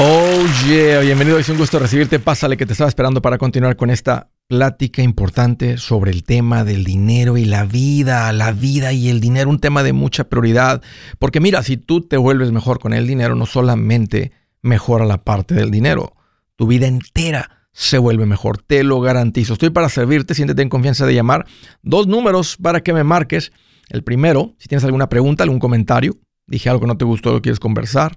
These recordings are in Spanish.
Oh yeah, bienvenido, es un gusto recibirte. Pásale que te estaba esperando para continuar con esta plática importante sobre el tema del dinero y la vida, la vida y el dinero, un tema de mucha prioridad. Porque mira, si tú te vuelves mejor con el dinero, no solamente mejora la parte del dinero, tu vida entera se vuelve mejor, te lo garantizo. Estoy para servirte, siéntete en confianza de llamar. Dos números para que me marques. El primero, si tienes alguna pregunta, algún comentario, dije algo que no te gustó, lo quieres conversar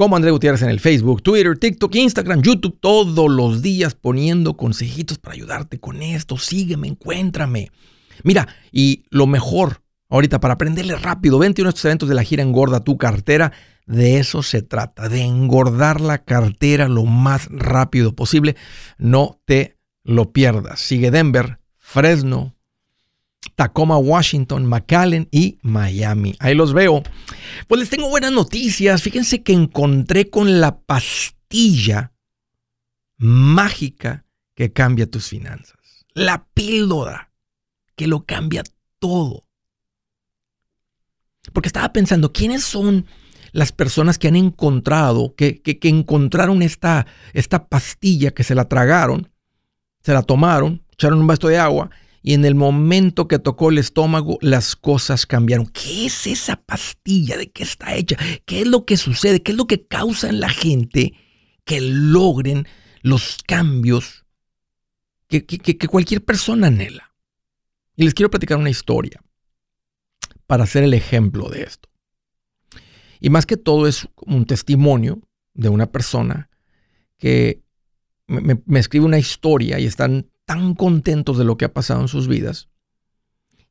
como André Gutiérrez en el Facebook, Twitter, TikTok, Instagram, YouTube, todos los días poniendo consejitos para ayudarte con esto. Sígueme, encuéntrame. Mira, y lo mejor ahorita para aprenderle rápido, vente a estos eventos de la gira Engorda tu cartera. De eso se trata, de engordar la cartera lo más rápido posible. No te lo pierdas. Sigue Denver, Fresno, Tacoma, Washington, McAllen y Miami. Ahí los veo. Pues les tengo buenas noticias. Fíjense que encontré con la pastilla mágica que cambia tus finanzas. La píldora que lo cambia todo. Porque estaba pensando, ¿quiénes son las personas que han encontrado, que, encontraron esta, esta pastilla, que se la tragaron, se la tomaron, echaron un vaso de agua y en el momento que tocó el estómago las cosas cambiaron. ¿Qué es esa pastilla? ¿De qué está hecha? ¿Qué es lo que sucede? ¿Qué es lo que causa en la gente que logren los cambios que, cualquier persona anhela? Y les quiero platicar una historia para hacer el ejemplo de esto. Y más que todo es un testimonio de una persona que me, me escribe una historia y están tan contentos de lo que ha pasado en sus vidas.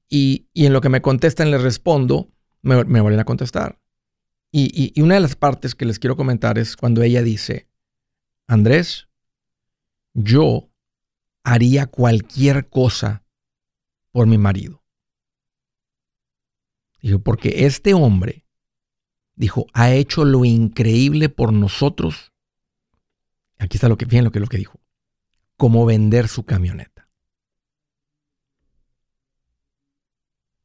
Y, en lo que me contestan les respondo, me, me vuelven a contestar. Y, y, una de las partes que les quiero comentar es cuando ella dice, Andrés, yo haría cualquier cosa por mi marido. Dijo, porque este hombre, dijo, ha hecho lo increíble por nosotros. Aquí está lo que, fíjense lo que, lo que dijo como vender su camioneta.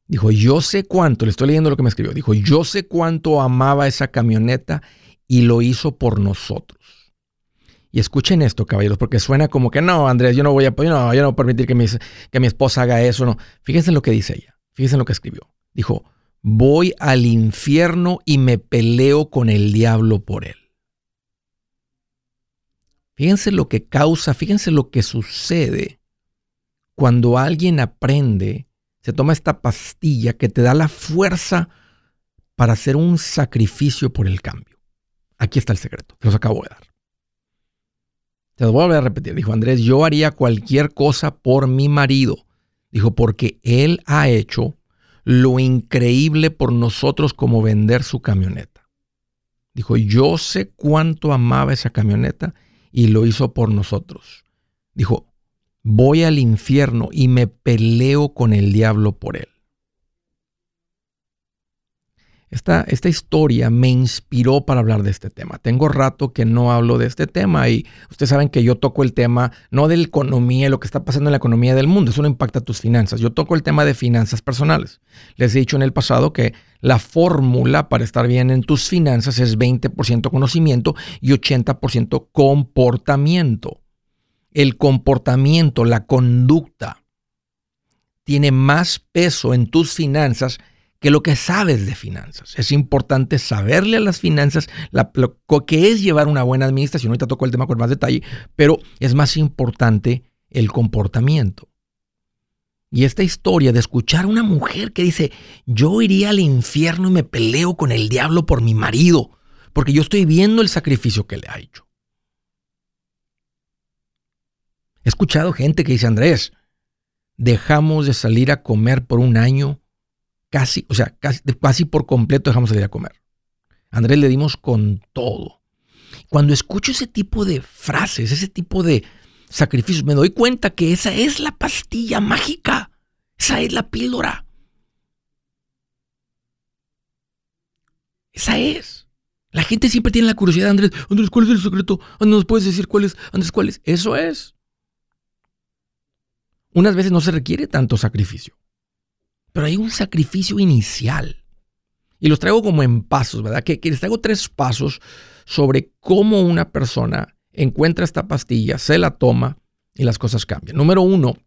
Dijo, yo sé cuánto, le estoy leyendo lo que me escribió, dijo, yo sé cuánto amaba esa camioneta y lo hizo por nosotros. Y escuchen esto, caballeros, porque suena como que no, Andrés, yo no voy a, no, yo no voy a permitir que mi, que mi esposa haga eso. No. Fíjense en lo que dice ella, fíjense en lo que escribió. Dijo, voy al infierno y me peleo con el diablo por él. Fíjense lo que causa, fíjense lo que sucede cuando alguien aprende, se toma esta pastilla que te da la fuerza para hacer un sacrificio por el cambio. Aquí está el secreto, los acabo de dar. Te lo voy a repetir. Dijo Andrés, yo haría cualquier cosa por mi marido. Dijo, porque él ha hecho lo increíble por nosotros como vender su camioneta. Dijo, yo sé cuánto amaba esa camioneta y lo hizo por nosotros. Dijo, voy al infierno y me peleo con el diablo por él. Esta, esta, historia me inspiró para hablar de este tema. Tengo rato que no hablo de este tema y ustedes saben que yo toco el tema no de la economía, lo que está pasando en la economía del mundo, eso no impacta tus finanzas. Yo toco el tema de finanzas personales. Les he dicho en el pasado que la fórmula para estar bien en tus finanzas es 20% conocimiento y 80% comportamiento. El comportamiento, la conducta, tiene más peso en tus finanzas que lo que sabes de finanzas. Es importante saberle a las finanzas lo que es llevar una buena administración. Ahorita toco el tema con más detalle, pero es más importante el comportamiento. Y esta historia de escuchar a una mujer que dice, yo iría al infierno y me peleo con el diablo por mi marido, porque yo estoy viendo el sacrificio que le ha hecho. He escuchado gente que dice, Andrés, dejamos de salir a comer por un año, casi, o sea, casi, casi por completo dejamos de salir a comer. Andrés le dimos con todo. Cuando escucho ese tipo de frases, ese tipo de sacrificios, me doy cuenta que esa es la pastilla mágica. Esa es la píldora. Esa es. La gente siempre tiene la curiosidad, Andrés, Andrés, ¿cuál es el secreto? Andrés, ¿nos puedes decir cuál es? Andrés, ¿cuál es? Eso es. Unas veces no se requiere tanto sacrificio, pero hay un sacrificio inicial. Y los traigo como en pasos, ¿verdad? Que, que les traigo tres pasos sobre cómo una persona encuentra esta pastilla, se la toma y las cosas cambian. Número uno,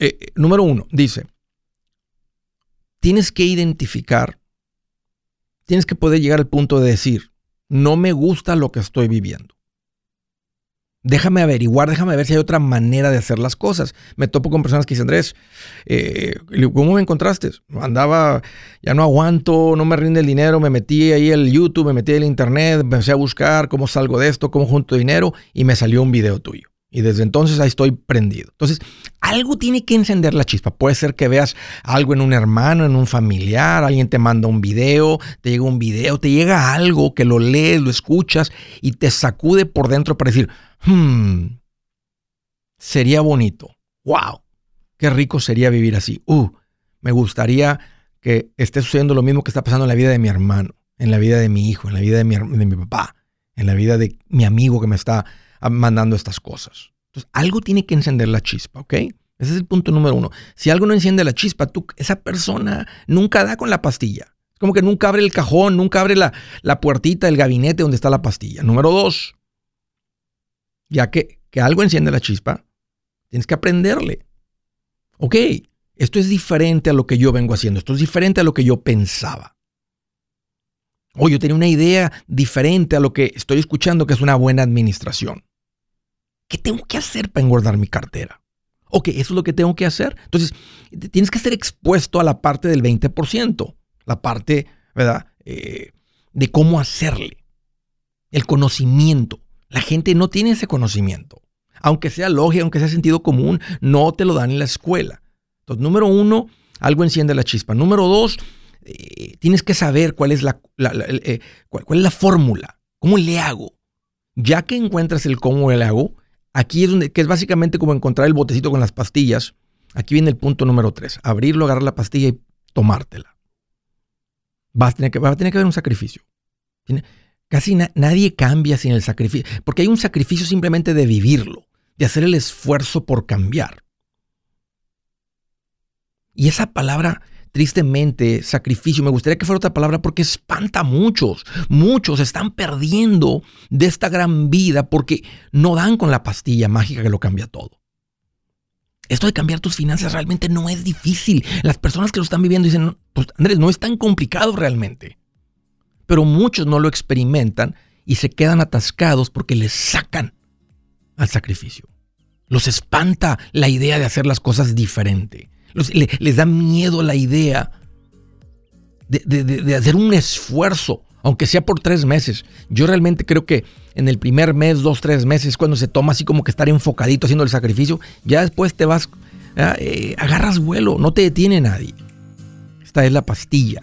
eh, eh, número uno, dice, tienes que identificar, tienes que poder llegar al punto de decir, no me gusta lo que estoy viviendo. Déjame averiguar, déjame ver si hay otra manera de hacer las cosas. Me topo con personas que dicen, Andrés, eh, ¿cómo me encontraste? Andaba, ya no aguanto, no me rinde el dinero, me metí ahí el YouTube, me metí el internet, empecé a buscar cómo salgo de esto, cómo junto dinero y me salió un video tuyo. Y desde entonces ahí estoy prendido. Entonces, algo tiene que encender la chispa. Puede ser que veas algo en un hermano, en un familiar, alguien te manda un video, te llega un video, te llega algo que lo lees, lo escuchas y te sacude por dentro para decir, hmm, sería bonito. ¡Wow! Qué rico sería vivir así. Uh, me gustaría que esté sucediendo lo mismo que está pasando en la vida de mi hermano, en la vida de mi hijo, en la vida de mi, de mi papá, en la vida de mi amigo que me está mandando estas cosas. Entonces, algo tiene que encender la chispa, ¿ok? Ese es el punto número uno. Si algo no enciende la chispa, tú, esa persona nunca da con la pastilla. Es como que nunca abre el cajón, nunca abre la, la puertita del gabinete donde está la pastilla. Número dos, ya que, que algo enciende la chispa, tienes que aprenderle. Ok, esto es diferente a lo que yo vengo haciendo, esto es diferente a lo que yo pensaba. O yo tenía una idea diferente a lo que estoy escuchando que es una buena administración. ¿Qué tengo que hacer para engordar mi cartera? Ok, eso es lo que tengo que hacer. Entonces, tienes que ser expuesto a la parte del 20%, la parte, ¿verdad? Eh, de cómo hacerle. El conocimiento. La gente no tiene ese conocimiento. Aunque sea lógica, aunque sea sentido común, no te lo dan en la escuela. Entonces, número uno, algo enciende la chispa. Número dos, eh, tienes que saber cuál es la, eh, cuál, es la fórmula, cómo le hago. Ya que encuentras el cómo le hago, aquí es donde, que es básicamente como encontrar el botecito con las pastillas. Aquí viene el punto número tres, abrirlo, agarrar la pastilla y tomártela. Vas a tener que, va a tener que haber un sacrificio. Casi nadie cambia sin el sacrificio, porque hay un sacrificio simplemente de vivirlo, de hacer el esfuerzo por cambiar. Y esa palabra tristemente, sacrificio, me gustaría que fuera otra palabra porque espanta a muchos. Muchos están perdiendo de esta gran vida porque no dan con la pastilla mágica que lo cambia todo. Esto de cambiar tus finanzas realmente no es difícil. Las personas que lo están viviendo dicen, pues Andrés, no es tan complicado realmente. Pero muchos no lo experimentan y se quedan atascados porque les sacan al sacrificio. Los espanta la idea de hacer las cosas diferente les da miedo la idea de, hacer un esfuerzo, aunque sea por tres meses. Yo realmente creo que en el primer mes, dos, tres meses, cuando se toma así como que estar enfocadito haciendo el sacrificio, ya después te vas, eh, agarras vuelo, no te detiene nadie. Esta es la pastilla,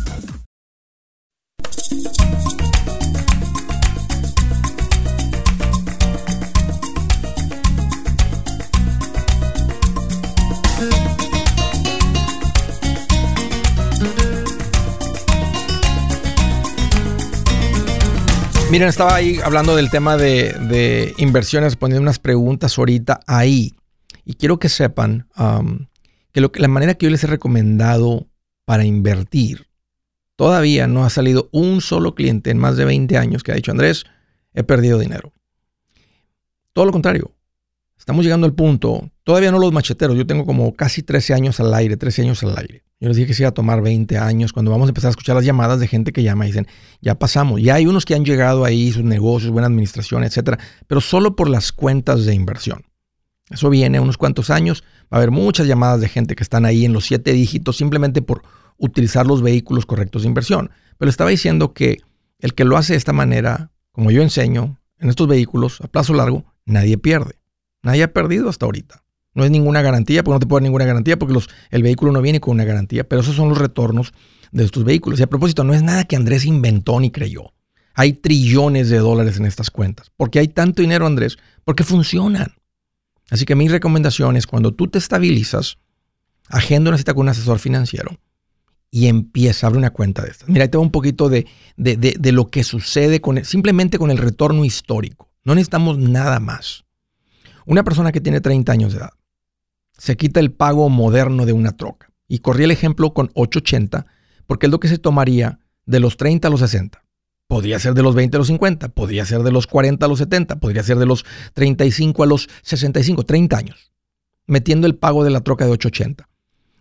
Miren, estaba ahí hablando del tema de, inversiones, poniendo unas preguntas ahorita ahí. Y quiero que sepan que, lo, la manera que yo les he recomendado para invertir, todavía no ha salido un solo cliente en más de 20 años que ha dicho, Andrés, he perdido dinero. Todo lo contrario. Estamos llegando al punto, todavía no los macheteros, yo tengo como casi 13 años al aire, 13 años al aire. Yo les dije que se iba a tomar 20 años cuando vamos a empezar a escuchar las llamadas de gente que llama dicen, ya pasamos. Ya hay unos que han llegado ahí, sus negocios, buena administración, etcétera, pero solo por las cuentas de inversión. Eso viene unos cuantos años. Va a haber muchas llamadas de gente que están ahí en los siete dígitos simplemente por utilizar los vehículos correctos de inversión. Pero estaba diciendo que el que lo hace de esta manera, como yo enseño, en estos vehículos a plazo largo, nadie pierde. Nadie ha perdido hasta ahorita. No es ninguna garantía, porque no te puede dar ninguna garantía, porque el vehículo no viene con una garantía, pero esos son los retornos de estos vehículos. Y a propósito, no es nada que Andrés inventó ni creyó. Hay trillones de dólares en estas cuentas. ¿Por qué hay tanto dinero, Andrés? Porque funcionan. Así que mi recomendación es cuando tú te estabilizas, agenda una cita con un asesor financiero y empieza a abrir una cuenta de estas. Mira, ahí te un poquito de, lo que sucede con simplemente con el retorno histórico. No necesitamos nada más. Una persona que tiene 30 años de edad se quita el pago moderno de una troca. Y corrí el ejemplo con 880 porque es lo que se tomaría de los 30 a los 60. Podría ser de los 20 a los 50, podría ser de los 40 a los 70, podría ser de los 35 a los 65, 30 años, metiendo el pago de la troca de 880.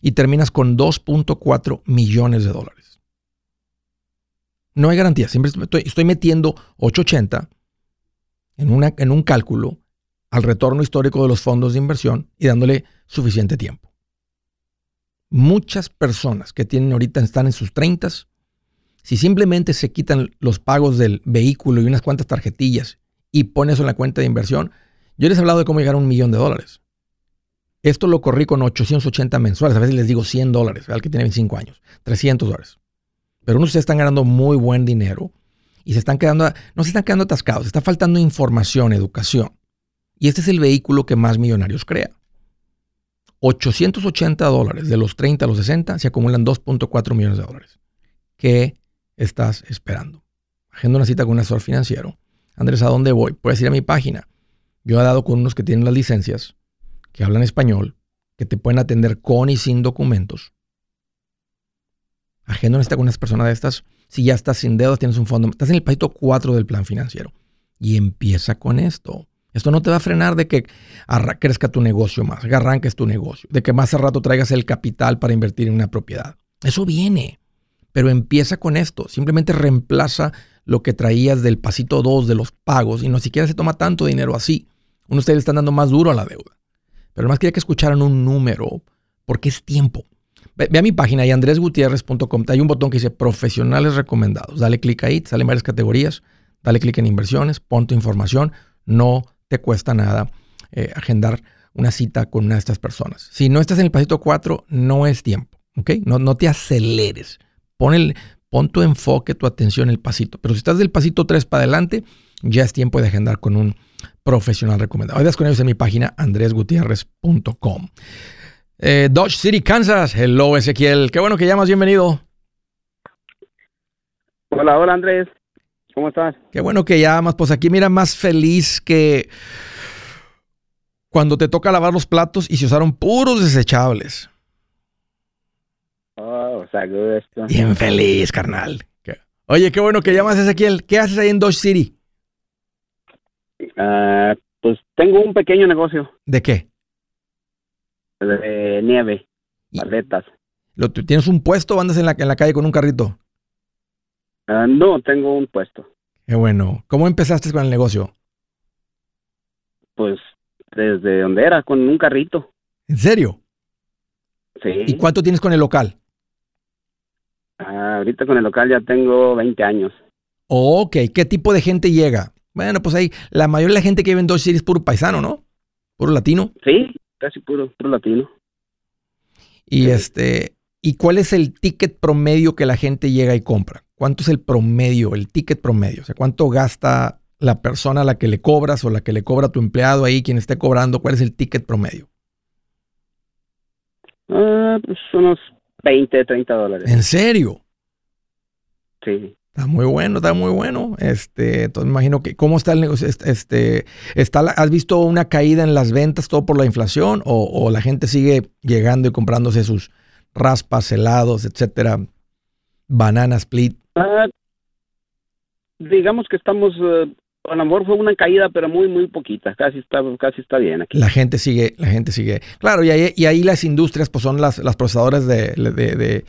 Y terminas con 2.4 millones de dólares. No hay garantía, siempre estoy, metiendo 880 en, una, en un cálculo al retorno histórico de los fondos de inversión y dándole suficiente tiempo. Muchas personas que tienen ahorita están en sus 30, si simplemente se quitan los pagos del vehículo y unas cuantas tarjetillas y pones eso en la cuenta de inversión, yo les he hablado de cómo llegar a un millón de dólares. Esto lo corrí con 880 mensuales, a veces les digo 100 dólares, al que tiene 25 años, 300 dólares. Pero unos se están ganando muy buen dinero y se están quedando, no se están quedando atascados, está faltando información, educación. Y este es el vehículo que más millonarios crea. 880 dólares de los 30 a los 60 se acumulan 2.4 millones de dólares. ¿Qué estás esperando? Agenda una cita con un asesor financiero. Andrés, ¿a dónde voy? Puedes ir a mi página. Yo he dado con unos que tienen las licencias, que hablan español, que te pueden atender con y sin documentos. Agenda una cita con una persona de estas. Si ya estás sin dedos, tienes un fondo, estás en el pasito 4 del plan financiero. Y empieza con esto. Esto no te va a frenar de que crezca tu negocio más, que arranques tu negocio, de que más a rato traigas el capital para invertir en una propiedad. Eso viene, pero empieza con esto. Simplemente reemplaza lo que traías del pasito 2 de los pagos y no siquiera se toma tanto dinero así. Uno de ustedes están dando más duro a la deuda. Pero además quería que escucharan un número porque es tiempo. Ve, a mi página y andresgutierrez.com. Hay un botón que dice profesionales recomendados. Dale clic ahí, salen varias categorías. Dale clic en inversiones, pon tu información. No te cuesta nada eh, agendar una cita con una de estas personas. Si no estás en el pasito 4, no es tiempo. ¿ok? No, no te aceleres. Pon, el, pon tu enfoque, tu atención en el pasito. Pero si estás del pasito 3 para adelante, ya es tiempo de agendar con un profesional recomendado. Hoy con ellos en mi página andresgutierrez.com. Eh, Dodge City, Kansas. Hello, Ezequiel. Qué bueno que llamas. Bienvenido. Hola, hola, Andrés. ¿Cómo estás? Qué bueno que llamas. Pues aquí mira más feliz que cuando te toca lavar los platos y se usaron puros desechables. Oh, está good esto. Bien feliz, carnal. Oye, qué bueno que llamas, Ezequiel. ¿Qué haces ahí en Dodge City? Ah, pues tengo un pequeño negocio ¿De qué? de nieve, paletas. ¿Lo, tú ¿Tienes un puesto o andas en la, en la calle con un carrito? Ah, no, tengo un puesto. Qué bueno. ¿Cómo empezaste con el negocio? Pues desde donde era, con un carrito. ¿En serio? Sí. ¿Y cuánto tienes con el local? Ah, ahorita con el local ya tengo 20 años. Ok, ¿qué tipo de gente llega? Bueno, pues ahí la mayoría de la gente que vive en Dodge City es puro paisano, ¿no? Puro latino. Sí, casi puro, puro latino. Y Sí. este, ¿y cuál es el ticket promedio que la gente llega y compra? ¿Cuánto es el promedio, el ticket promedio? O sea, ¿cuánto gasta la persona a la que le cobras o la que le cobra tu empleado ahí, quien esté cobrando? ¿Cuál es el ticket promedio? Ah, pues unos 20, 30 dólares. ¿En serio? Sí. Está muy bueno, está muy bueno. Este, entonces me imagino que, ¿cómo está el negocio? Este, este, está ¿Has visto una caída en las ventas todo por la inflación? ¿O, o la gente sigue llegando y comprándose sus raspas, helados, etcétera? Banana split. Ah, digamos que estamos, eh, a lo mejor fue una caída, pero muy, muy poquita. Casi está, casi está bien aquí. La gente sigue, la gente sigue. Claro, y ahí, y ahí las industrias pues son las, las procesadoras de, de, de,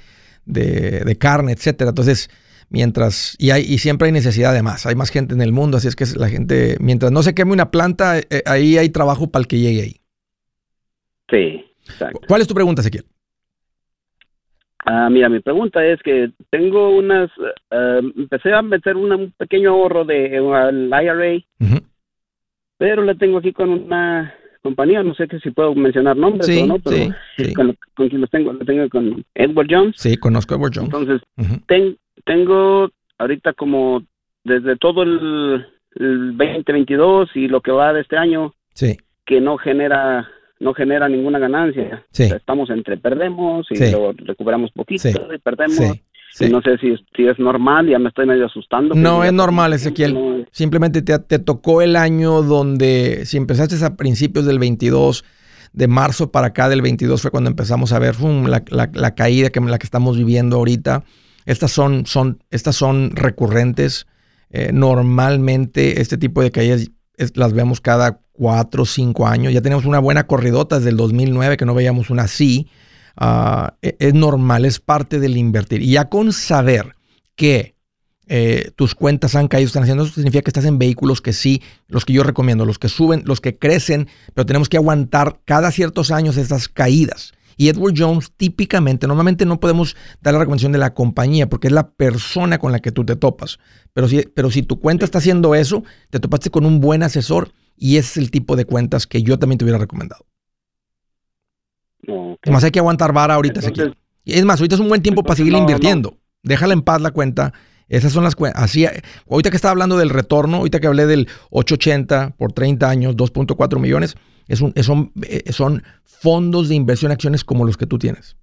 de- de carne, etcétera. Entonces, mientras, y, hay, y siempre hay necesidad de más, hay más gente en el mundo, así es que la gente, mientras no se queme una planta, eh, ahí hay trabajo para el que llegue ahí. Sí, exacto. ¿Cuál es tu pregunta, Ezequiel? Ah, mira, mi pregunta es que tengo unas, eh, empecé a meter una- un pequeño ahorro de eh, al IRA, pero le tengo aquí con una compañía, no sé que si puedo mencionar nombres Sí, o no, pero sí, sí. con, con quien lo tengo, lo tengo con Edward Jones. Sí, conozco a Edward Jones. Entonces, ten- tengo ahorita como desde todo el, el 2022 y lo que va de este año que no genera no genera ninguna ganancia. Sí. O sea, estamos entre perdemos y Sí. luego recuperamos poquito Sí. y perdemos. Y no sé si, si es normal, ya me estoy medio asustando. No es normal, no- Ezequiel. no- Simplemente te, te tocó el año donde, si empezaste a principios del 22, de marzo para acá del 22 fue cuando empezamos a ver fum, la, la- la caída que la que estamos viviendo ahorita. Estas son, son, estas son recurrentes. Eh, normalmente este tipo de caídas las vemos cada cuatro o cinco años. Ya tenemos una buena corridota desde el 2009 que no veíamos una así. Ah, e- es normal, es parte del invertir. Y ya con saber que eh, tus cuentas han caído, están haciendo, eso significa que estás en vehículos que sí, los que yo recomiendo, los que suben, los que crecen, pero tenemos que aguantar cada ciertos años estas caídas. Y Edward Jones típicamente, normalmente no podemos dar la recomendación de la compañía porque es la persona con la que tú te topas. Pero si, pero si tu cuenta está haciendo eso, te topaste con un buen asesor y ese es el tipo de cuentas que yo también te hubiera recomendado. no. Además hay que aguantar vara ahorita, Entonces- Es más, ahorita es un buen tiempo para seguir no, invirtiendo. Déjala en paz la cuenta. Esas son las cuentas. Así, ahorita que estaba hablando del retorno, ahorita que hablé del 880 por 30 años, 2.4 millones, es un, es- eh, son fondos de inversión en acciones como los que tú tienes.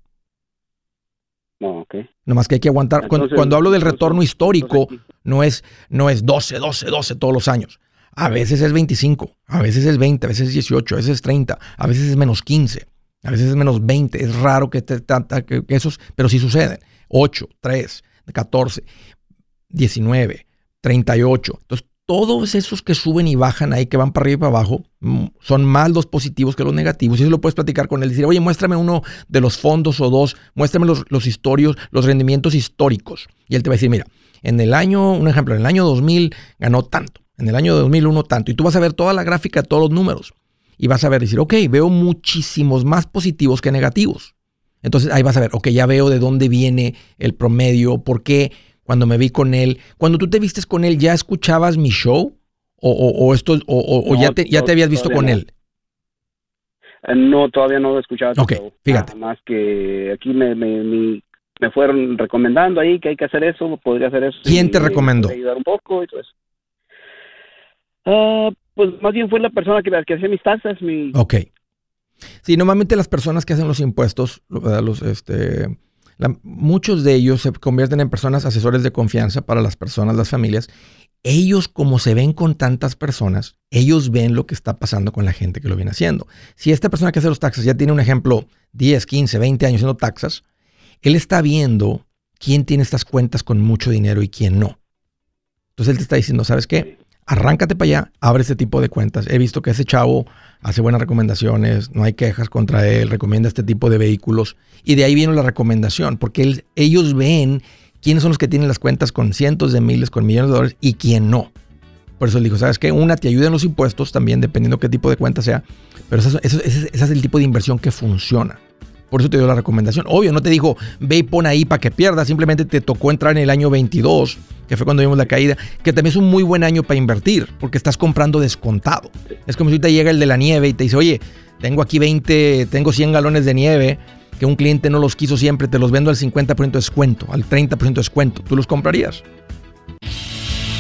no, ok. Nomás que hay que aguantar. Cuando, Entonces- cuando hablo del retorno histórico, no es, no es 12, 12, 12 todos los años. A veces es 25, a veces es 20, a veces es 18, a veces es 30, a veces es menos 15, a veces es menos 20. Es raro que, te, que esos, pero sí suceden. 8, 3, 14, 19, 38. Entonces, todos esos que suben y bajan ahí, que van para arriba y para abajo, mm, son más los positivos que los negativos. Y eso lo puedes platicar con él. Decir, oye, muéstrame uno de los fondos o dos, muéstrame los, historios, los rendimientos históricos. Y él te va a decir, mira, en el año, un ejemplo, en el año 2000 ganó tanto, en el año 2001 tanto. Y tú vas a ver toda la gráfica, todos los números. Y vas a ver, decir, ok, veo muchísimos más positivos que negativos. Entonces ahí vas a ver, ok, ya veo de dónde viene el promedio, por qué cuando me vi con él. Cuando tú te vistes con él, ¿ya escuchabas mi show? ¿O, o- o esto, o, o- No, ya, te, ya te habías visto con no. él? Eh, No, todavía no he escuchado. tu Ok, show. fíjate. Nada más que aquí me, me, me, me fueron recomendando ahí que hay que hacer eso, podría hacer eso. ¿Quién te me recomendó? ayudar un poco y todo eso. Ah, pues más bien fue la persona que, que hacía mis taxas, mi... Ok. Sí, normalmente las personas que hacen los impuestos, los, este, muchos de ellos se convierten en personas asesores de confianza para las personas, las familias, ellos como se ven con tantas personas, ellos ven lo que está pasando con la gente que lo viene haciendo. Si esta persona que hace los taxes ya tiene un ejemplo 10, 15, 20 años haciendo taxas, él está viendo quién tiene estas cuentas con mucho dinero y quién no. Entonces él te está diciendo, ¿sabes qué? Arráncate para allá, abre este tipo de cuentas. He visto que ese chavo hace buenas recomendaciones, no hay quejas contra él, recomienda este tipo de vehículos. Y de ahí viene la recomendación, porque ellos ven quiénes son los que tienen las cuentas con cientos de miles, con millones de dólares y quién no. Por eso le digo, ¿sabes qué? Una, te ayuda en los impuestos también, dependiendo qué tipo de cuenta sea, pero ese, es el tipo de inversión que funciona. Por eso te dio la recomendación. Obvio, no te dijo, ve y pon ahí para que pierdas, simplemente te tocó entrar en el año 22, que fue cuando vimos la caída, que también es un muy buen año para invertir, porque estás comprando descontado. Es como si te llega el de la nieve y te dice, oye, tengo aquí 20, tengo 100 galones de nieve, que un cliente no los quiso siempre, te los vendo al 50% de descuento, al 30% de descuento. ¿Tú los comprarías?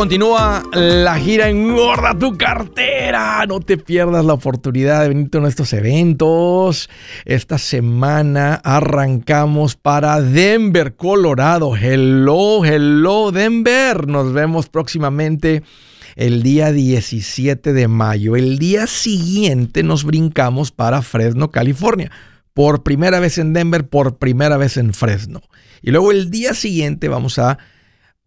Continúa la gira Engorda tu cartera. No te pierdas la oportunidad de venir a nuestros eventos. Esta semana arrancamos para Denver, Colorado. Hello, hello, Denver. Nos vemos próximamente el día 17 de mayo. El día siguiente nos brincamos para Fresno, California. Por primera vez en Denver, por primera vez en Fresno. Y luego el día siguiente vamos a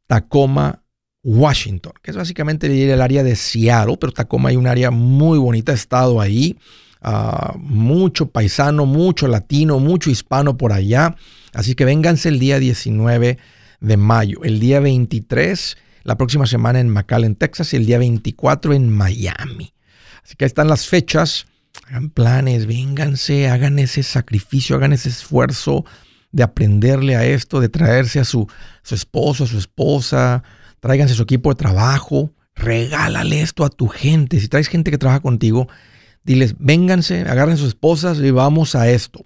Tacoma, Washington, que es básicamente el área de Seattle, pero Tacoma hay un área muy bonita, he estado ahí, ah, mucho paisano, mucho latino, mucho hispano por allá, así que vénganse el día 19 de mayo, el día 23, la próxima semana en McAllen, Texas, y el día 24 en Miami. Así que ahí están las fechas, hagan planes, vénganse, hagan ese sacrificio, hagan ese esfuerzo de aprenderle a esto, de traerse a su, su esposo, a su esposa, tráiganse su equipo de trabajo, regálale esto a tu gente. Si traes gente que trabaja contigo, diles, vénganse, agarren sus esposas y vamos a esto.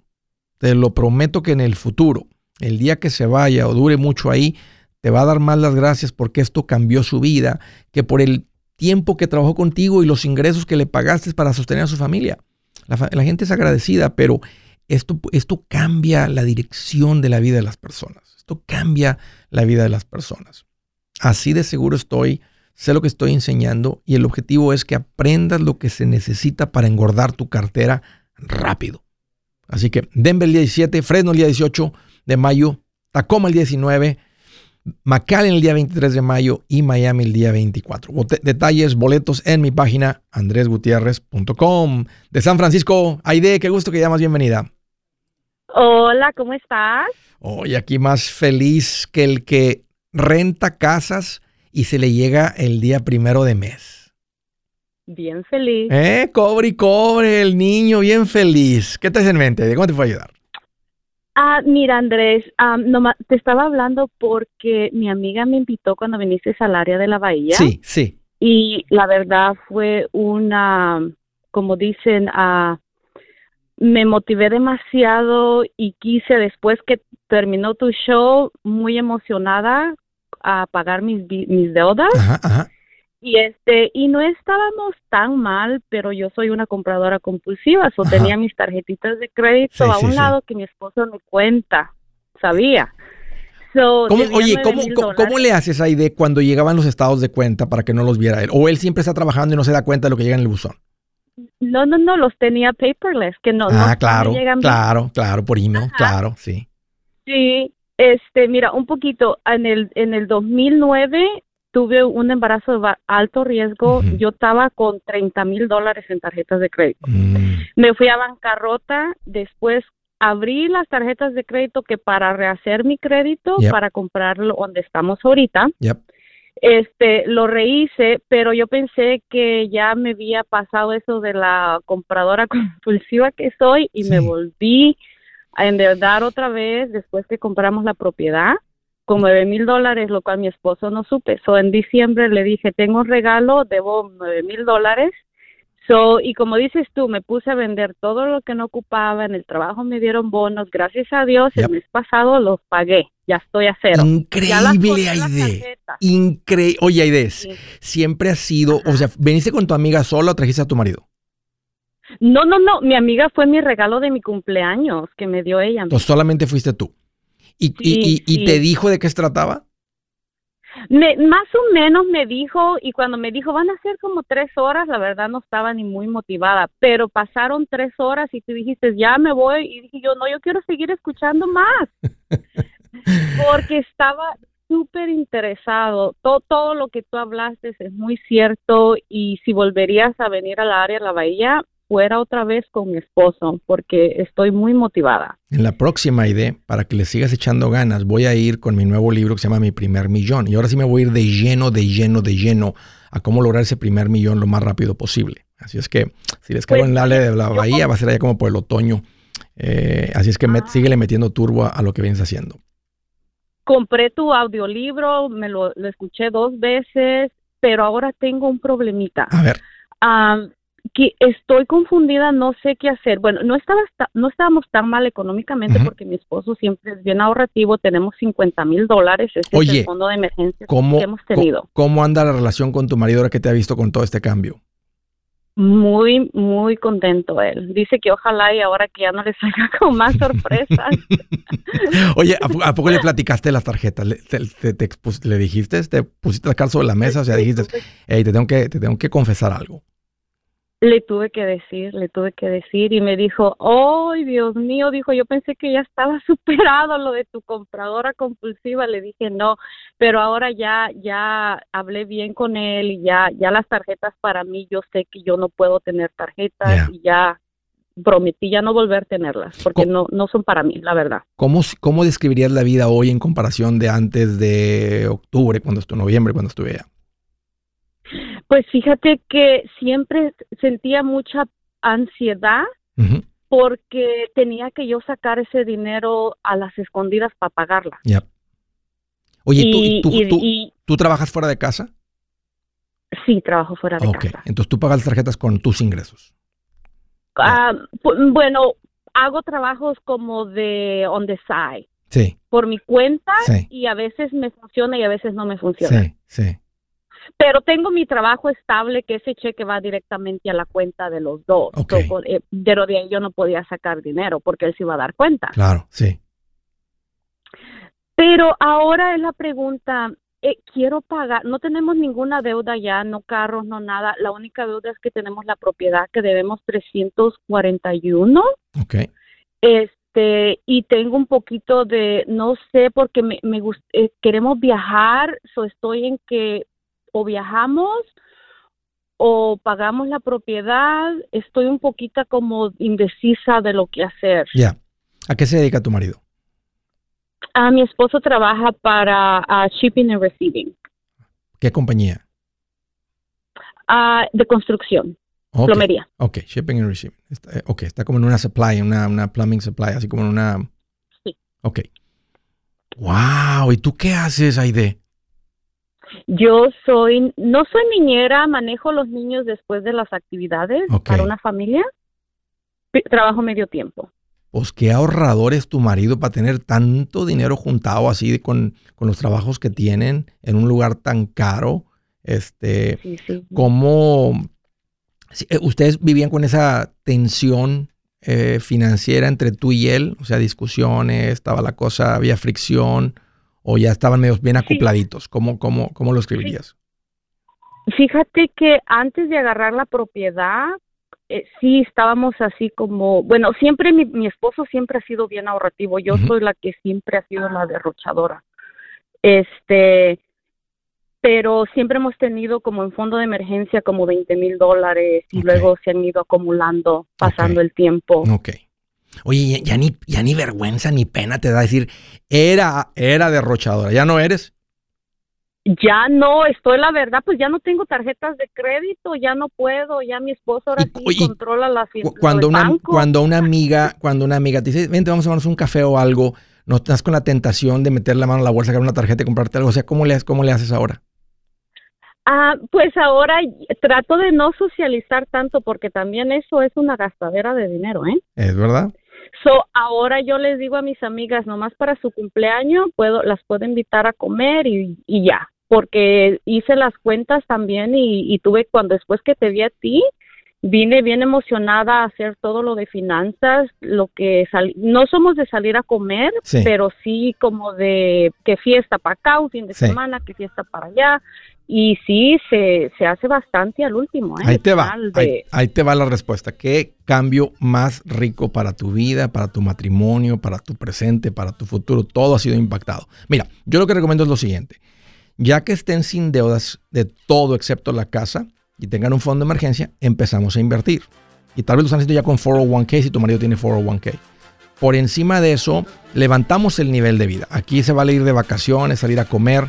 Te lo prometo que en el futuro, el día que se vaya o dure mucho ahí, te va a dar más las gracias porque esto cambió su vida que por el tiempo que trabajó contigo y los ingresos que le pagaste para sostener a su familia. La, gente es agradecida, pero esto, esto cambia la dirección de la vida de las personas. Esto cambia la vida de las personas. Así de seguro estoy, sé lo que estoy enseñando y el objetivo es que aprendas lo que se necesita para engordar tu cartera rápido. Así que Denver el día 17, Fresno el día 18 de mayo, Tacoma el día 19, McAllen el día 23 de mayo y Miami el día 24. detalles, boletos en mi página andresgutierrez.com. De San Francisco, Aide, qué gusto que llamas, bienvenida. Hola, ¿cómo estás? Hoy aquí más feliz que el que renta casas y se le llega el día primero de mes. Bien feliz. Eh, cobre y cobre, el niño bien feliz. ¿Qué te en mente? ¿Cómo te puedo ayudar? Ah, mira, Andrés, te estaba hablando porque mi amiga me invitó cuando viniste al área de la bahía. Sí, sí. Y la verdad fue una, como dicen, uh, me motivé demasiado y quise después que terminó tu show muy emocionada a pagar mis, mis deudas. Y este, y no estábamos tan mal, pero yo soy una compradora compulsiva, o tenía mis tarjetitas de crédito Sí, a un sí. lado que mi esposo me cuenta, sabía. So, ¿Cómo- oye, ¿cómo, cómo, le haces ahí de cuando llegaban los estados de cuenta para que no los viera él? ¿O él siempre está trabajando y no se da cuenta de lo que llega en el buzón? No, no, no, los tenía paperless, que no, no- ah, no claro, llegan claro, claro, por email, Ajá. claro, sí. Sí, este, mira, un poquito, en el, en el 2009 tuve un embarazo de alto riesgo, yo estaba con 30 mil dólares en tarjetas de crédito. Mm, Me fui a bancarrota, después abrí las tarjetas de crédito que para rehacer mi crédito, Yep. para comprarlo donde estamos ahorita, yep. este, lo rehice, pero yo pensé que ya me había pasado eso de la compradora compulsiva que soy y me volví a endeudar otra vez después que compramos la propiedad con nueve mil dólares, lo cual mi esposo no supe. So, en diciembre le dije, tengo un regalo, debo nueve mil dólares. So, y como dices tú, me puse a vender todo lo que no ocupaba. En el trabajo me dieron bonos. Gracias a Dios, Yep. el mes pasado los pagué. Ya estoy a cero. Increíble, Aide. Increíble. Oye, Aide, Sí. siempre has sido, o sea, ¿veniste con tu amiga sola o trajiste a tu marido? No, no, no. Mi amiga fue mi regalo de mi cumpleaños que me dio ella. Entonces solamente fuiste tú. ¿Y, y- Sí, y- y sí. te dijo de qué se trataba? Me- más o menos me dijo, y cuando me dijo van a ser como tres horas, la verdad no estaba ni muy motivada, pero pasaron tres horas y tú dijiste ya me voy, y dije yo no, yo quiero seguir escuchando más, porque estaba súper interesado. Todo, todo lo que tú hablaste es muy cierto, y si volverías a venir al área de la bahía, fuera otra vez con mi esposo, porque estoy muy motivada. En la próxima idea, para que le sigas echando ganas, voy a ir con mi nuevo libro que se llama Mi primer millón. Y ahora sí me voy a ir de lleno, de lleno, de lleno a cómo lograr ese primer millón lo más rápido posible. Así es que si les caigo Pues, en área de la yo bahía, como- va a ser allá como por el otoño. Eh, así es que met- Ah. síguele metiendo turbo a, a lo que vienes haciendo. compré tu audiolibro, me lo, lo escuché dos veces, pero ahora tengo un problemita. A ver, que estoy confundida, no sé qué hacer. Bueno, no estaba esta- no estábamos tan mal económicamente porque mi esposo siempre es bien ahorrativo, tenemos 50 mil dólares, ese es Oye, el fondo de emergencia ¿cómo, que hemos tenido. ¿cómo anda la relación con tu marido ahora que te ha visto con todo este cambio? Muy, muy contento él. Dice que ojalá y ahora que ya no le salga con más sorpresas. Oye, ¿a, po- a poco le platicaste las tarjetas? ¿Le, te, te- te expus- le dijiste? ¿Te pusiste la cara sobre la mesa? O sea, dijiste, hey, te tengo que, te tengo que confesar algo. Le tuve que decir, le tuve que decir y me dijo, ¡ay, Dios mío! Dijo, yo pensé que ya estaba superado lo de tu compradora compulsiva. Le dije, no, pero ahora ya, ya hablé bien con él y ya, ya las tarjetas para mí, yo sé que yo no puedo tener tarjetas Yeah. y ya prometí ya no volver a tenerlas porque no, no son para mí, la verdad. ¿Cómo, ¿Cómo describirías la vida hoy en comparación de antes de octubre, cuando estuve, noviembre, cuando estuve allá? Pues fíjate que siempre sentía mucha ansiedad porque tenía que yo sacar ese dinero a las escondidas para pagarla. ya. Oye, ¿tú, y, tú, y- tú- y- tú trabajas fuera de casa? sí, trabajo fuera de Ok, casa. entonces tú pagas las tarjetas con tus ingresos. Ah, bueno, hago trabajos como de on the side, Sí, por mi cuenta, Sí. y a veces me funciona y a veces no me funciona. sí, sí. Pero tengo mi trabajo estable, que ese cheque va directamente a la cuenta de los dos. Ok. So, con- eh, pero de ahí yo no podía sacar dinero porque él se iba a dar cuenta. Claro, sí. Pero ahora es la pregunta, eh, quiero pagar, no tenemos ninguna deuda ya, no carros, no nada, la única deuda es que tenemos la propiedad que debemos 341, Ok. este, y tengo un poquito de, no sé, porque me, me gust- eh, queremos viajar, so estoy en que o viajamos o pagamos la propiedad, estoy un poquito como indecisa de lo que hacer. Ya. ¿A qué se dedica tu marido? Ah, mi esposo trabaja para Shipping and Receiving. ¿Qué compañía? Ah, de construcción, plomería. Ok, shipping and receiving. Está, eh, ok, está como en una supply, una, una plumbing supply, así como en una... Sí. Ok. Wow, ¿y tú qué haces, Aide? Yo soy, no soy niñera, manejo los niños después de las actividades para una familia. Trabajo medio tiempo. Pues qué ahorrador es tu marido para tener tanto dinero juntado así con, con los trabajos que tienen en un lugar tan caro. Este, Sí, sí. ¿Cómo sí, eh, ustedes vivían con esa tensión eh, financiera entre tú y él? O sea, discusiones, estaba la cosa, había fricción, o ya estaban medio bien Sí. acopladitos. ¿Cómo, cómo, cómo lo escribirías? Fíjate que antes de agarrar la propiedad, eh, sí estábamos así como, bueno, siempre mi, mi esposo siempre ha sido bien ahorrativo, yo soy la que siempre ha sido la derrochadora. Este, pero siempre hemos tenido como en fondo de emergencia como 20 mil dólares y luego se han ido acumulando pasando el tiempo. Oye, ya, ya ni, ya ni vergüenza ni pena te da decir, era, era derrochadora, ¿ya no eres? Ya no, estoy la verdad, pues ya no tengo tarjetas de crédito, ya no puedo, ya mi esposo ahora sí oye, controla la Cuando una, banco. cuando una amiga, cuando una amiga te dice, vente, vamos a tomarnos un café o algo, no estás con la tentación de meter la mano en la bolsa, sacar una tarjeta y comprarte algo. O sea, ¿cómo le, cómo le haces ahora? Ah, pues ahora trato de no socializar tanto porque también eso es una gastadera de dinero, ¿eh? ¿Es verdad? So, ahora yo les digo a mis amigas, nomás para su cumpleaños puedo, las puedo invitar a comer y, y ya, porque hice las cuentas también y, y tuve cuando después que te vi a ti, vine bien emocionada a hacer todo lo de finanzas, lo que sal- no somos de salir a comer, Sí. pero sí como de que fiesta para acá, un fin de Sí. semana, que fiesta para allá, y sí, se, se hace bastante al último, ¿eh? Ahí te va. De- Ahí, ahí te va la respuesta. ¿Qué cambio más rico para tu vida, para tu matrimonio, para tu presente, para tu futuro? Todo ha sido impactado. Mira, yo lo que recomiendo es lo siguiente. Ya que estén sin deudas de todo excepto la casa y tengan un fondo de emergencia, empezamos a invertir. Y tal vez lo están haciendo ya con 401k si tu marido tiene 401k. Por encima de eso, levantamos el nivel de vida. Aquí se vale ir de vacaciones, salir a comer.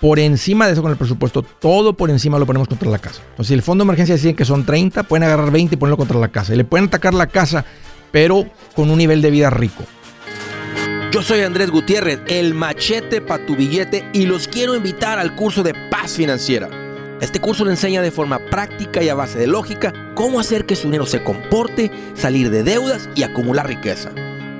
Por encima de eso, con el presupuesto, todo por encima lo ponemos contra la casa. Entonces, si el fondo de emergencia deciden que son 30, pueden agarrar 20 y ponerlo contra la casa. Y le pueden atacar la casa, pero con un nivel de vida rico. Yo soy Andrés Gutiérrez, el machete para tu billete y los quiero invitar al curso de paz financiera. Este curso le enseña de forma práctica y a base de lógica cómo hacer que su dinero se comporte, salir de deudas y acumular riqueza.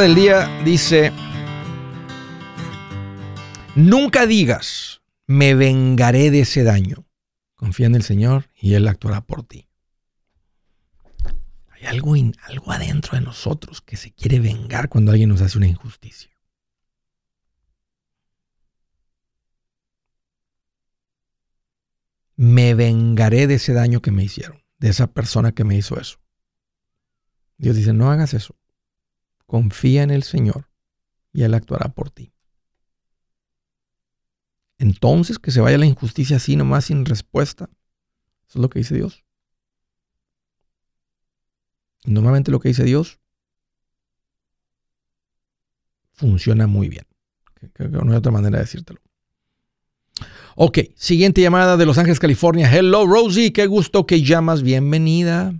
Del día dice, nunca digas, me vengaré de ese daño. Confía en el Señor y Él actuará por ti. Hay algo, algo adentro de nosotros que se quiere vengar cuando alguien nos hace una injusticia. Me vengaré de ese daño que me hicieron, de esa persona que me hizo eso. Dios dice, no hagas eso. Confía en el Señor y Él actuará por ti. Entonces que se vaya la injusticia así nomás sin respuesta. Eso es lo que dice Dios. Y normalmente lo que dice Dios funciona muy bien. Creo que no hay otra manera de decírtelo. Ok, siguiente llamada de Los Ángeles, California. Hello, Rosie, qué gusto que llamas. Bienvenida.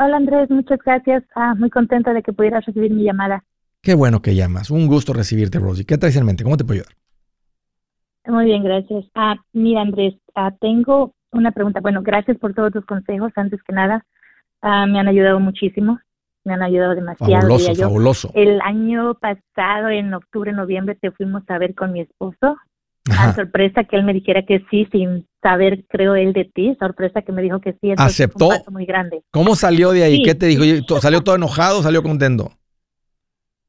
Hola Andrés, muchas gracias. Ah, muy contenta de que pudieras recibir mi llamada. Qué bueno que llamas. Un gusto recibirte, Rosie. ¿Qué traes en mente? ¿Cómo te puedo ayudar? Muy bien, gracias. Ah, mira Andrés, ah, tengo una pregunta. Bueno, gracias por todos tus consejos. Antes que nada, ah, me han ayudado muchísimo. Me han ayudado demasiado. Fabuloso, fabuloso. El año pasado, en octubre, noviembre, te fuimos a ver con mi esposo. A Ajá. sorpresa que él me dijera que sí, sin saber, creo él, de ti, sorpresa que me dijo que sí. entonces ¿Aceptó? Un paso muy grande. ¿Cómo salió de ahí? Sí. ¿Qué te dijo? ¿Salió todo enojado o salió contento?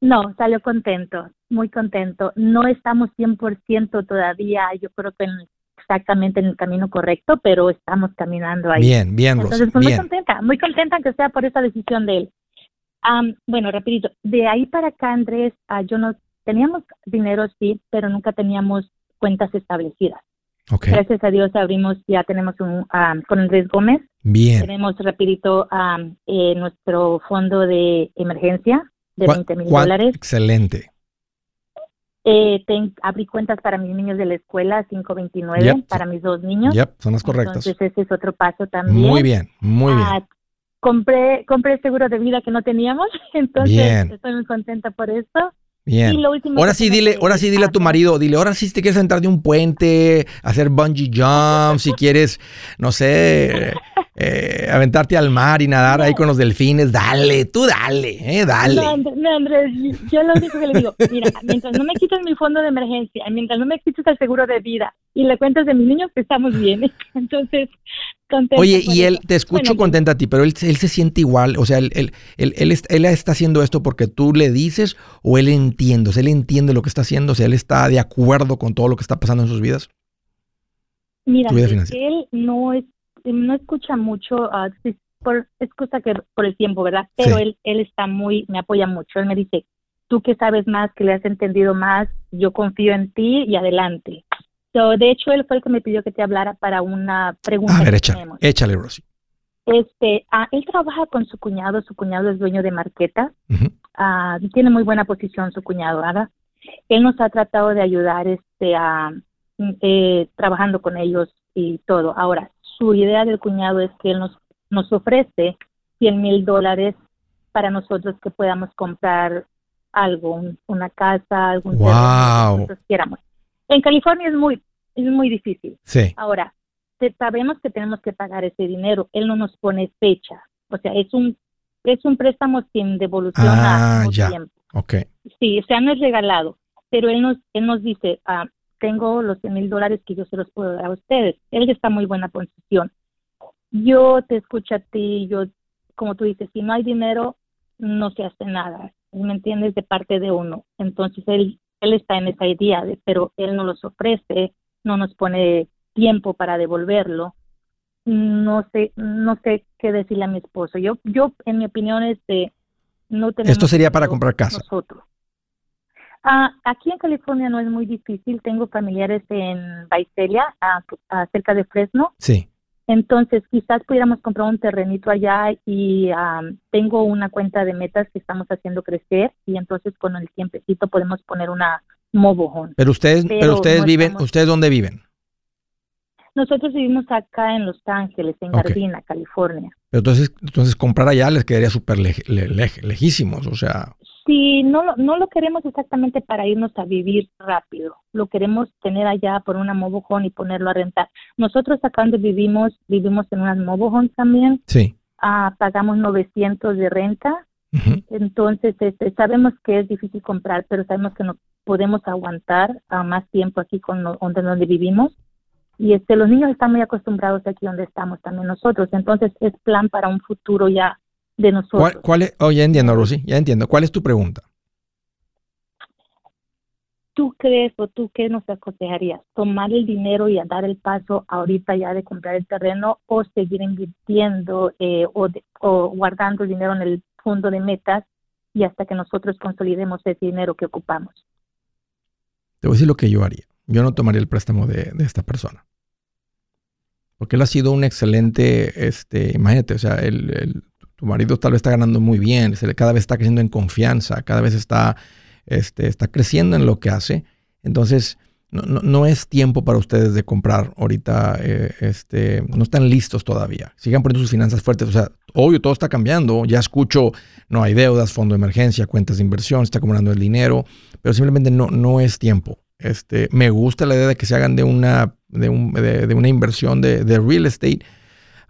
No, salió contento, muy contento. No estamos 100% todavía, yo creo que en- exactamente en el camino correcto, pero estamos caminando ahí. Bien, bien, Rosy, Entonces, pues, muy contenta, muy contenta que sea por esa decisión de él. Am, bueno, rapidito, de ahí para acá, Andrés, ah, yo no teníamos dinero, sí, pero nunca teníamos cuentas establecidas. Gracias a Dios abrimos, ya tenemos un, am, con Andrés Gómez, bien. tenemos rapidito eh, nuestro fondo de emergencia de ¿Cuál- 20 mil dólares. Excelente. Eh, ten- abrí cuentas para mis niños de la escuela, 529, Yep. para mis dos niños. Yep, son las correctas. Entonces ese es otro paso también. Muy bien, muy bien. Ah, compré, compré el seguro de vida que no teníamos, entonces Bien. estoy muy contenta por esto. Bien. Y lo último Ahora sí dile, ahora sí dile a tu marido, dile, ahora sí te quieres entrar de un puente, hacer bungee jump, si quieres, no sé, eh, aventarte al mar y nadar ahí con los delfines, dale, tú dale, eh, dale. No, no, Andrés, yo lo único que le digo, mira, mientras no me quites mi fondo de emergencia, mientras no me quites el seguro de vida y le cuentas de mis niños, que estamos bien. Entonces, contenta Oye, y él, eso. te escucho Bueno, contenta a ti, pero él, él se siente igual, o sea, él, él, él, él est- él está haciendo esto porque tú le dices o él entiende, o sea, él entiende lo que está haciendo, o sea, él está de acuerdo con todo lo que está pasando en sus vidas. Mira, vida es que él no es, no escucha mucho, sí, por excusa que por el tiempo, ¿verdad? Pero Sí. él, él está muy, me apoya mucho. Él me dice, tú que sabes más, que le has entendido más, yo confío en ti y adelante. So, de hecho, él fue el que me pidió que te hablara para una pregunta A ver, que échale, tenemos. échale, Rosy. Este, ah, él trabaja con su cuñado, su cuñado es dueño de Marqueta, Ujú. ah, tiene muy buena posición su cuñado, ¿verdad? Él nos ha tratado de ayudar, este, a, eh, trabajando con ellos y todo. Ahora, su idea del cuñado es que él nos, nos ofrece 100 mil dólares para nosotros que podamos comprar algo, un- una casa, algún lo que Wow. nosotros quieramos. En California es muy, es muy difícil. Sí, Ahora, sabemos que tenemos que pagar ese dinero. Él no nos pone fecha. O sea, es un es un préstamo sin devolución Ah, a ya. tiempo. ok. Sí, o sea, no es regalado. Pero él nos él nos dice, ah, tengo los 100 mil dólares que yo se los puedo dar a ustedes. Él está en muy buena posición. Yo te escucho a ti, yo, como tú dices, si no hay dinero, no se hace nada. ¿Me entiendes? De parte de uno. Entonces, él, él está en esa idea, de, pero él no los ofrece, no nos pone tiempo para devolverlo. No sé, no sé qué decirle a mi esposo. Yo, yo, en mi opinión, este, no tenemos Esto sería para comprar casa. Nosotros. Ah, aquí en California no es muy difícil. Tengo familiares en Visalia, ah, ah, cerca de Fresno. Sí. Entonces, quizás pudiéramos comprar un terrenito allá y am, tengo una cuenta de metas que estamos haciendo crecer y entonces con el tiempecito podemos poner una home. Pero ustedes, pero, Pero ustedes no viven, estamos- ¿ustedes dónde viven? Nosotros vivimos acá en Los Ángeles, en. Gardena, California. Pero entonces, entonces comprar allá les quedaría súper lej- le- lej- lejísimos, o sea, Sí, no lo, no lo queremos exactamente para irnos a vivir rápido. Lo queremos tener allá por una home y ponerlo a rentar. Nosotros acá donde vivimos, vivimos en unas homes también. sí. Ah, pagamos 900 de renta. Entonces, este, sabemos que es difícil comprar, pero sabemos que no podemos aguantar más tiempo aquí con donde, donde vivimos. Y este, los niños están muy acostumbrados aquí donde estamos también nosotros. Entonces, es plan para un futuro ya de nosotros. ¿Cuál, cuál es? Oh, ya entiendo, Rosy, ya entiendo. ¿Cuál es tu pregunta? ¿Tú crees o tú qué nos aconsejarías? ¿Tomar el dinero y dar el paso ahorita ya de comprar el terreno o seguir invirtiendo eh, o, de- o guardando el dinero en el fondo de metas y hasta que nosotros consolidemos ese dinero que ocupamos? Te voy a decir lo que yo haría. Yo no tomaría el préstamo de, de esta persona. Porque él ha sido un excelente, este, imagínate, o sea, el, el- tu marido tal vez está ganando muy bien, cada vez está creciendo en confianza, cada vez está, este, está creciendo en lo que hace. Entonces, no, no- es tiempo para ustedes de comprar ahorita, eh, este, no están listos todavía. Sigan poniendo sus finanzas fuertes. O sea, obvio, todo está cambiando. Ya escucho, no hay deudas, fondo de emergencia, cuentas de inversión, se está acumulando el dinero, pero simplemente no, no es tiempo. Este, me gusta la idea de que se hagan de una, de un- de- una inversión de, de real estate,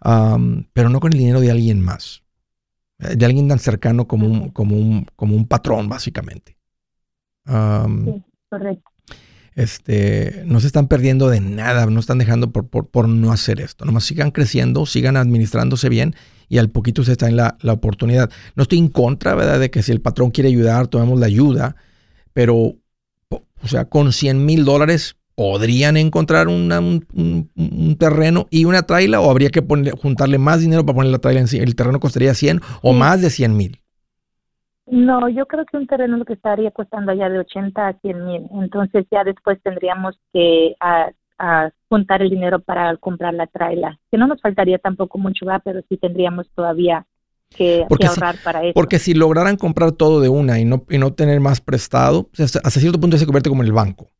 um, pero no con el dinero de alguien más. Eh, De alguien tan cercano como un, como un, como un patrón, básicamente. Um, Sí, correcto. este, no se están perdiendo de nada, no están dejando por, por, por no hacer esto. Nomás sigan creciendo, sigan administrándose bien y al poquito se está en la, la, oportunidad. No estoy en contra, ¿verdad? De que si el patrón quiere ayudar, tomemos la ayuda, pero, o sea, con 100 mil dólares podrían encontrar una, un, un, terreno y una traila o habría que poner, juntarle más dinero para poner la traila en sí. El terreno costaría 100 o más de 100 mil. No, yo creo que un terreno lo que estaría costando allá de 80 a 100 mil. Entonces ya después tendríamos que a, a juntar el dinero para comprar la traila. Que no nos faltaría tampoco mucho, ¿va? pero sí tendríamos todavía que, que ahorrar para eso. Porque si lograran comprar todo de una y no, y no tener más prestado, hasta, cierto punto se convierte como en el banco.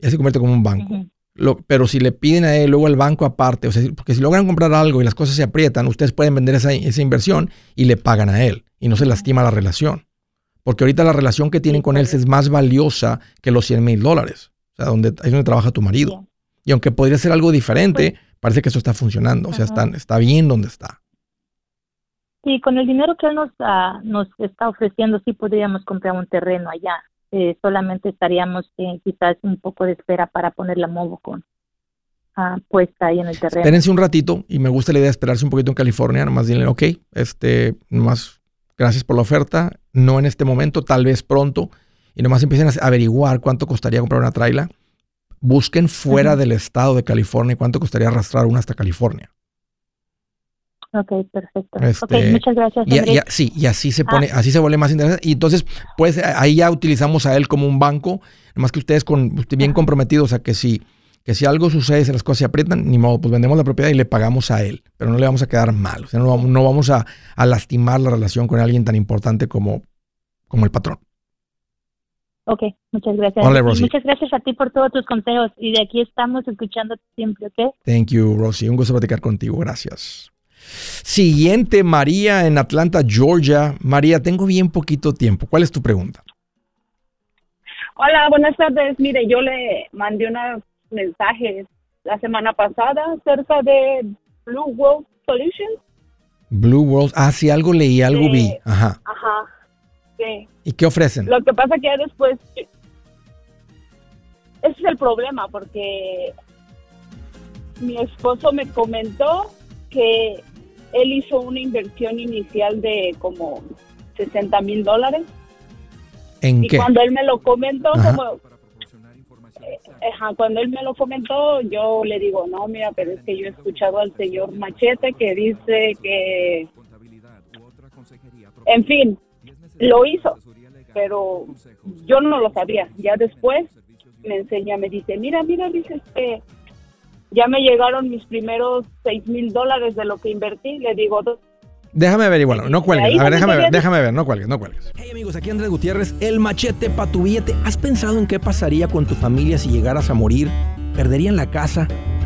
Ya se convierte como un banco. Lo, pero si le piden a él luego el banco aparte, o sea, porque si logran comprar algo y las cosas se aprietan, ustedes pueden vender esa, esa inversión y le pagan a él y no se lastima la relación. Porque ahorita la relación que tienen con él es más valiosa que los 100 mil dólares. O sea, donde, ahí es donde trabaja tu marido. Y aunque podría ser algo diferente, pues parece que eso está funcionando. O sea, está, está bien donde está. Sí, con el dinero que él nos, uh, nos está ofreciendo, sí podríamos comprar un terreno allá. Eh, solamente estaríamos eh, quizás un poco de espera para poner la Movocon uh, puesta ahí en el terreno. Espérense un ratito y me gusta la idea de esperarse un poquito en California. Nomás dile, ok, este, nomás gracias por la oferta, no en este momento, tal vez pronto, y nomás empiecen a averiguar cuánto costaría comprar una traila. Busquen fuera del estado de California cuánto costaría arrastrar una hasta California. Ok, perfecto. Este, muchas gracias. Y, sí, y así se pone, ah. así se vuelve más interesante. Y entonces, pues ahí ya utilizamos a él como un banco, más que ustedes con, bien comprometidos a que si que si algo sucede, si las cosas se aprietan, ni modo, pues vendemos la propiedad y le pagamos a él, pero no le vamos a quedar mal, o sea, no, no vamos a, a, lastimar la relación con alguien tan importante como, como el patrón. Ok, muchas gracias. muchas gracias a ti por todos tus consejos y de aquí estamos escuchando siempre, ¿ok? Thank you, Rosy. Un gusto platicar contigo. Gracias. Siguiente, María en Atlanta, Georgia. María, tengo bien poquito tiempo. ¿Cuál es tu pregunta? Hola, buenas tardes. Mire, yo le mandé una mensajes la semana pasada acerca de Blue World Solutions. Blue World, ah, sí, algo leí, algo vi. Ajá. Ajá. Sí. ¿Y qué ofrecen? Lo que pasa que después. Ese es el problema, porque mi esposo me comentó que él hizo una inversión inicial de como 60 mil dólares. ¿En y qué? cuando él me lo comentó, como cuando él me lo comentó, yo le digo, no, mira, pero es que yo he escuchado al señor Machete que dice que, en fin, lo hizo, pero yo no lo sabía. Ya después me enseña, me dice, mira, mira, dice que ya me llegaron mis primeros seis mil dólares de lo que invertí. Le digo, Déjame ver igual, no cuelgues. A ver, déjame ver, déjame ver, no cuelgues, no cuelgues. Hey amigos, aquí Andrés Gutiérrez, el machete para tu billete. ¿Has pensado en qué pasaría con tu familia si llegaras a morir? ¿Perderían la casa?